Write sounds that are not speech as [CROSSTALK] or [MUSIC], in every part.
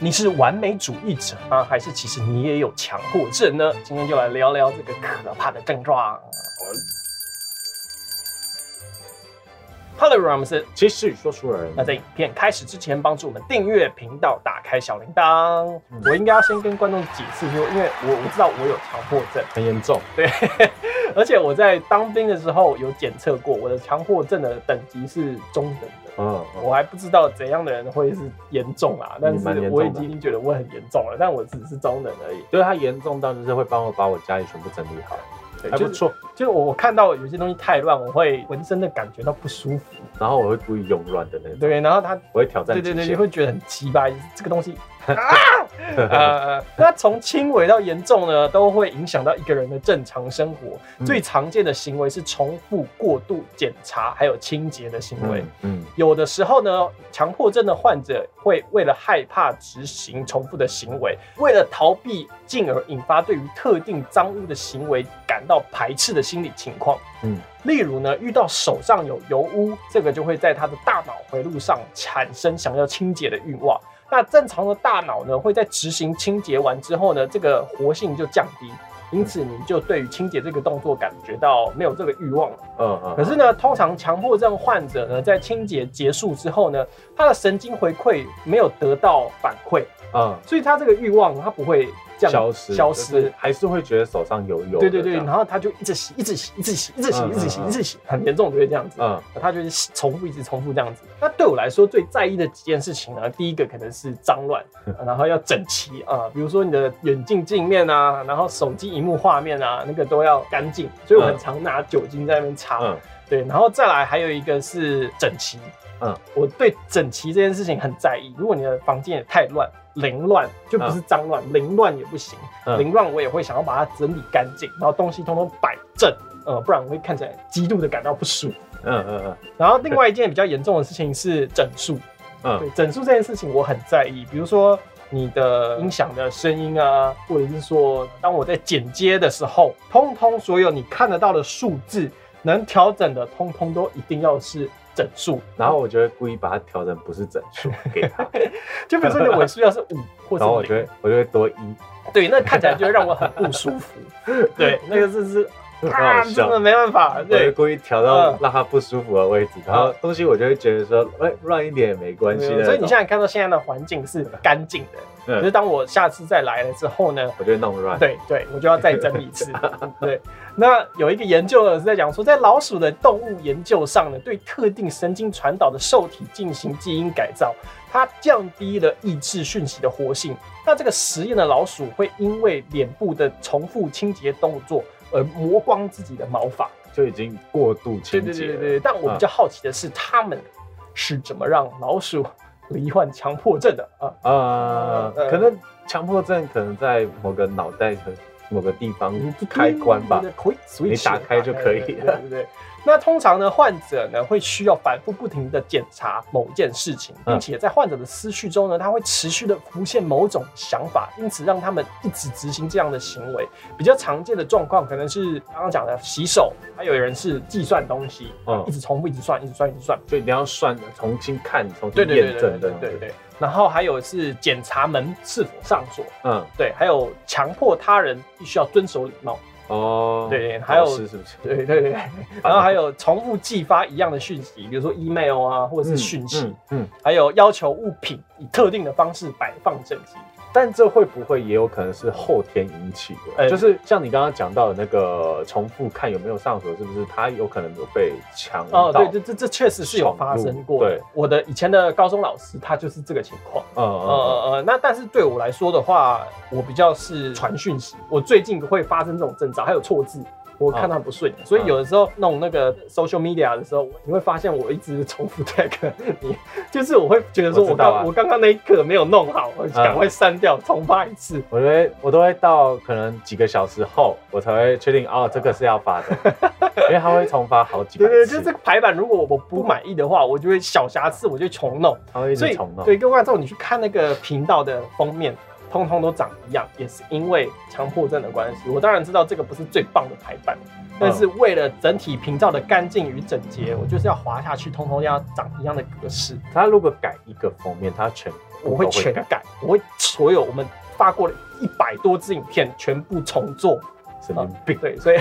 你是完美主义者啊，还是其实你也有强迫症呢？今天就来聊聊这个可怕的症状。Hello，我们是其实说书人。那在影片开始之前，帮助我们订阅频道，打开小铃铛。我应该要先跟观众解释说，因为我我知道我有强迫症，很严重。对，[LAUGHS] 而且我在当兵的时候有检测过，我的强迫症的等级是中等的。嗯，我还不知道怎样的人会是严重啊，但是我已经觉得我很严重了，但我只是中等而已。对他严重到就是会帮我把我家里全部整理好。还不错，就是我看到有些东西太乱，我会浑身的感觉到不舒服，然后我会故意用乱的那种。对，然后他我会挑战，对对对，你会觉得很奇葩，这个东西。[LAUGHS] 啊，[LAUGHS] 呃，那从轻微到严重呢，都会影响到一个人的正常生活。最常见的行为是重复过度检查，还有清洁的行为。嗯，有的时候呢，强迫症的患者会为了害怕执行重复的行为，为了逃避，进而引发对于特定脏污的行为感到排斥的心理情况。嗯，例如呢，遇到手上有油污，这个就会在他的大脑回路上产生想要清洁的欲望。那正常的大脑呢，会在执行清洁完之后呢，这个活性就降低，因此你就对于清洁这个动作感觉到没有这个欲望了。嗯嗯。可是呢，通常强迫症患者呢，在清洁结束之后呢，他的神经回馈没有得到反馈，嗯，所以他这个欲望他不会。消失，消失，还是会觉得手上油油。对对对，然后他就一直洗，一直洗，一直洗，一直洗，一直洗，一直洗，很严重就会这样子。嗯，他就是重复，一直重复这样子。那对我来说最在意的几件事情呢，第一个可能是脏乱，[LAUGHS] 然后要整齐啊，比如说你的眼镜镜面啊，然后手机荧幕画面啊，那个都要干净。所以我很常拿酒精在那边擦。嗯，对，然后再来还有一个是整齐。嗯，我对整齐这件事情很在意。如果你的房间也太乱。凌乱就不是脏乱，凌乱也不行。凌乱我也会想要把它整理干净，然后东西通通摆正，呃，不然我会看起来极度的感到不舒服。嗯嗯嗯。然后另外一件比较严重的事情是整数。嗯，对，整数这件事情我很在意。比如说你的音响的声音啊，或者是说当我在剪接的时候，通通所有你看得到的数字能调整的，通通都一定要是。整数，然后我就会故意把它调整不是整数 [LAUGHS] 给他，就比如说你的尾数要是五或者然后我就会我就会多一，对，那看起来就会让我很不舒服，[LAUGHS] 对，那个是是。啊，真的没办法，对，故意调到让他不舒服的位置，然后东西我就会觉得说，哎，乱一点也没关系的。所以你现在看到现在的环境是干净的，可是当我下次再来了之后呢，我就弄乱。对对，我就要再整理一次。[LAUGHS] 对，那有一个研究呢是在讲说，在老鼠的动物研究上呢，对特定神经传导的受体进行基因改造，它降低了抑制讯息的活性。那这个实验的老鼠会因为脸部的重复清洁动作。而磨光自己的毛发，就已经过度清洁。对对对对但我比较好奇的是，他们是怎么让老鼠罹患强迫症的？啊？呃，可能强迫症可能在某个脑袋的某个地方开关吧，你打开就可以了，对不对？那通常呢，患者呢会需要反复不停的检查某件事情，并且在患者的思绪中呢，他会持续的浮现某种想法，因此让他们一直执行这样的行为。比较常见的状况可能是刚刚讲的洗手，还有人是计算东西，嗯，一直重复，一直算，一直算，一直算，所以你要算，重新看，重新验证，对对对。然后还有是检查门是否上锁，嗯，对，还有强迫他人必须要遵守礼貌。哦，对，还有是是不是？对对对，[LAUGHS] 然后还有重复寄发一样的讯息，比如说 email 啊，或者是讯息，嗯，还有要求物品以特定的方式摆放整齐。但这会不会也有可能是后天引起的？就是像你刚刚讲到的那个重复看有没有上锁，是不是他有可能有被强？哦，对，这这这确实是有发生过。对，我的以前的高中老师他就是这个情况。嗯呃呃，那但是对我来说的话，我比较是传讯息，我最近会发生这种征兆，还有错字。我看他不顺眼，所以有的时候弄那个 social media 的时候，你会发现我一直重复 tag [LAUGHS] 你，就是我会觉得说我刚我刚刚那一刻没有弄好，我赶快删掉重发一次。我觉得我都会到可能几个小时后，我才会确定哦，这个是要发的，[LAUGHS] 因为它会重发好几次。对对，就是这个排版，如果我不满意的话，我就会小瑕疵，我就重弄。他会一直重弄。对，各位观众，你去看那个频道的封面。通通都长一样，也是因为强迫症的关系。我当然知道这个不是最棒的排版，但是为了整体屏照的干净与整洁，我就是要滑下去，通通要长一样的格式。它如果改一个封面，它全我会全改，我会所有我们发过的一百多支影片全部重做。神经病，对，所以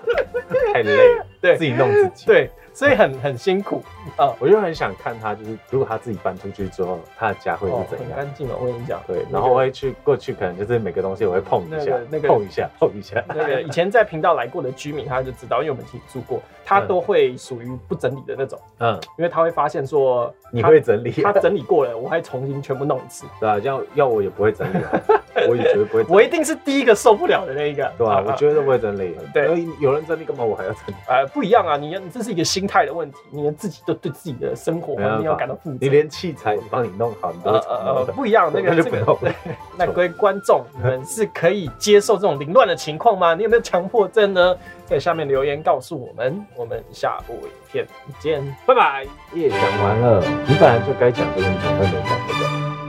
[LAUGHS] 太累了，[LAUGHS] 对，自己弄自己，对。所以很很辛苦啊！我就很想看他，就是如果他自己搬出去之后，他的家会是怎样？很干净嘛，我跟你讲。对，然后我会去过去，可能就是每个东西我会碰一下，那个碰一下，碰一下。那个以前在频道来过的居民，他就知道，因为我们一起住过，他都会属于不整理的那种。嗯，因为他会发现说你会整理，他整理过了，我还重新全部弄一次。对啊，要要我也不会整理，[LAUGHS] 我也绝对不会。我一定是第一个受不了的那一个。对啊，我绝对不会整理。[LAUGHS] 对，有人整理干嘛？我还要整理？呃，不一样啊，你这是一个心态的问题，你。自己都对自己的生活环境要感到负责，你连器材帮你弄好，你都呃不一样。那个 [LAUGHS] 这个，[LAUGHS] 那各位观众，你们是可以接受这种凌乱的情况吗？你有没有强迫症呢？在下面留言告诉我们。我们下部影片见，拜拜。耶讲完了，你本来就该讲这个，你怎么会没讲这个？